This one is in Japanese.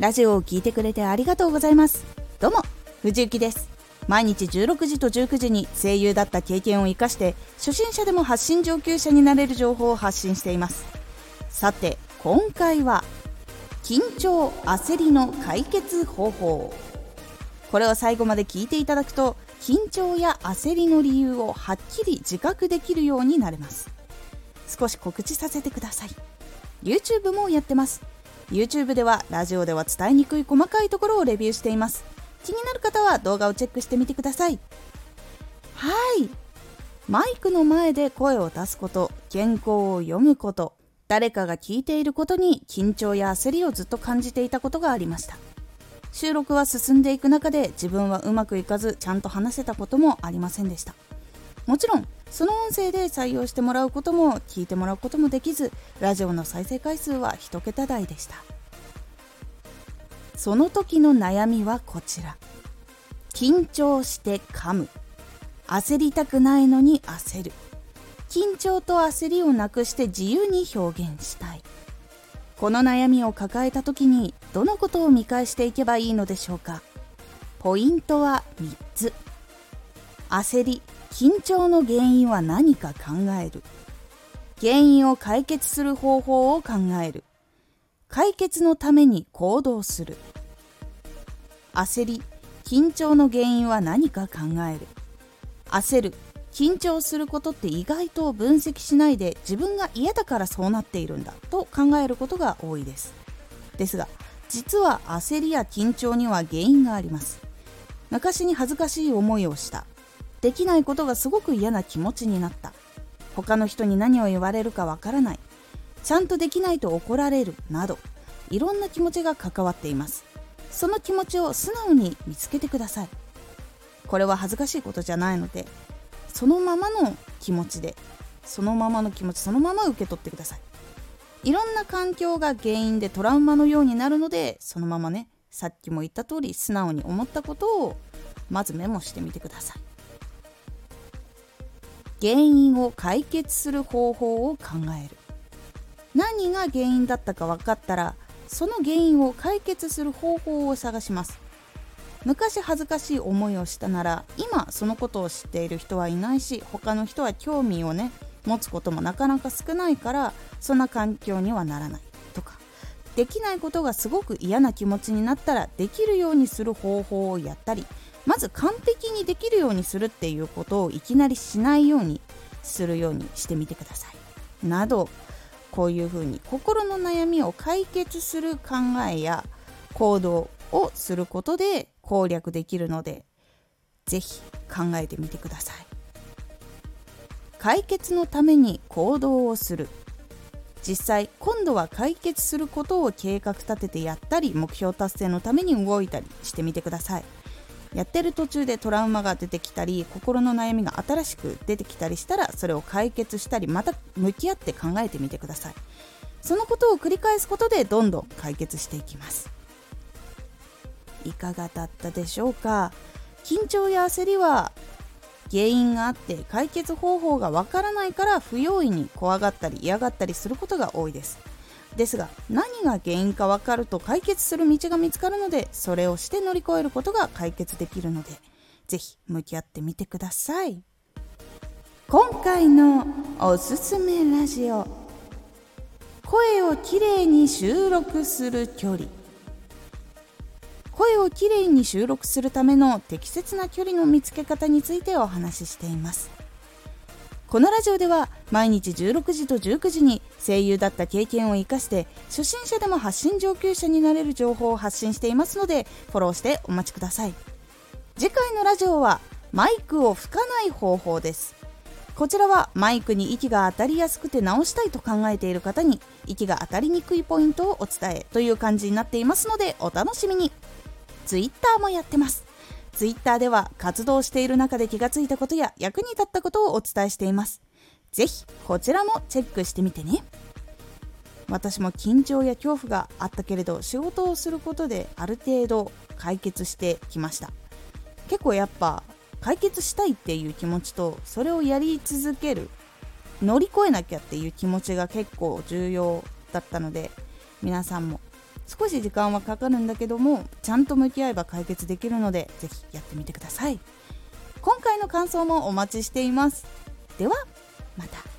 ラジオを聴いてくれてありがとうございます。どうも藤幸です。毎日16時と19時に声優だった経験を生かして初心者でも発信上級者になれる情報を発信しています。さて今回は緊張焦りの解決方法。これを最後まで聞いていただくと緊張や焦りの理由をはっきり自覚できるようになれます。少し告知させてください。YouTube もやってます。YouTube ではラジオでは伝えにくい細かいところをレビューしています。気になる方は動画をチェックしてみてください。はい。マイクの前で声を出すこと原稿を読むこと誰かが聞いていることに緊張や焦りをずっと感じていたことがありました。収録は進んでいく中で自分はうまくいかずちゃんと話せたこともありませんでした。もちろんその音声で採用してもらうことも聞いてもらうこともできずラジオの再生回数は1桁台でした。その時の悩みはこちら。緊張して噛む。焦りたくないのに焦る。緊張と焦りをなくして自由に表現したい。この悩みを抱えた時にどのことを見返していけばいいのでしょうか。ポイントは3つ。焦り緊張の原因は何か考える。原因を解決する方法を考える。解決のために行動する。焦り緊張の原因は何か考える。焦る緊張することって意外と分析しないで自分が嫌だからそうなっているんだと考えることが多いです。ですが実は焦りや緊張には原因があります。昔に恥ずかしい思いをした。できないことがすごく嫌な気持ちになった。他の人に何を言われるかわからない。ちゃんとできないと怒られるなどいろんな気持ちが関わっています。その気持ちを素直に見つけてください。これは恥ずかしいことじゃないのでそのままの気持ちでそのままの気持ちそのまま受け取ってください。いろんな環境が原因でトラウマのようになるのでそのままねさっきも言った通り素直に思ったことをまずメモしてみてください。原因を解決する方法を考える。何が原因だったか分かったらその原因を解決する方法を探します。昔恥ずかしい思いをしたなら今そのことを知っている人はいないし他の人は興味をね持つこともなかなか少ないからそんな環境にはならない。とかできないことがすごく嫌な気持ちになったらできるようにする方法をやったりまず完璧にできるようにするっていうことをいきなりしないようにするようにしてみてください。などこういうふうに心の悩みを解決する考えや行動をすることで攻略できるので是非考えてみてください。解決のために行動をする。実際今度は解決することを計画立ててやったり目標達成のために動いたりしてみてください。やってる途中でトラウマが出てきたり心の悩みが新しく出てきたりしたらそれを解決したりまた向き合って考えてみてください。そのことを繰り返すことでどんどん解決していきます。いかがだったでしょうか？緊張や焦りは原因があって解決方法がわからないから不用意に怖がったり嫌がったりすることが多いです。ですが何が原因か分かると解決する道が見つかるのでそれをして乗り越えることが解決できるので是非向き合ってみてください。今回のおすすめラジオ。声をきれいに収録する距離。声をきれいに収録するための適切な距離の見つけ方についてお話ししています。このラジオでは毎日16時と19時に声優だった経験を生かして初心者でも発信上級者になれる情報を発信していますのでフォローしてお待ちください。次回のラジオはマイクを吹かない方法です。こちらはマイクに息が当たりやすくて直したいと考えている方に息が当たりにくいポイントをお伝えという感じになっていますのでお楽しみに。Twitter もやってます。ツイッターでは活動している中で気がついたことや役に立ったことをお伝えしています。ぜひこちらもチェックしてみてね。私も緊張や恐怖があったけれど仕事をすることである程度解決してきました結構やっぱ解決したいっていう気持ちとそれをやり続ける乗り越えなきゃっていう気持ちが結構重要だったので皆さんも少し時間はかかるんだけどもちゃんと向き合えば解決できるのでぜひやってみてください。今回の感想もお待ちしています。ではまた。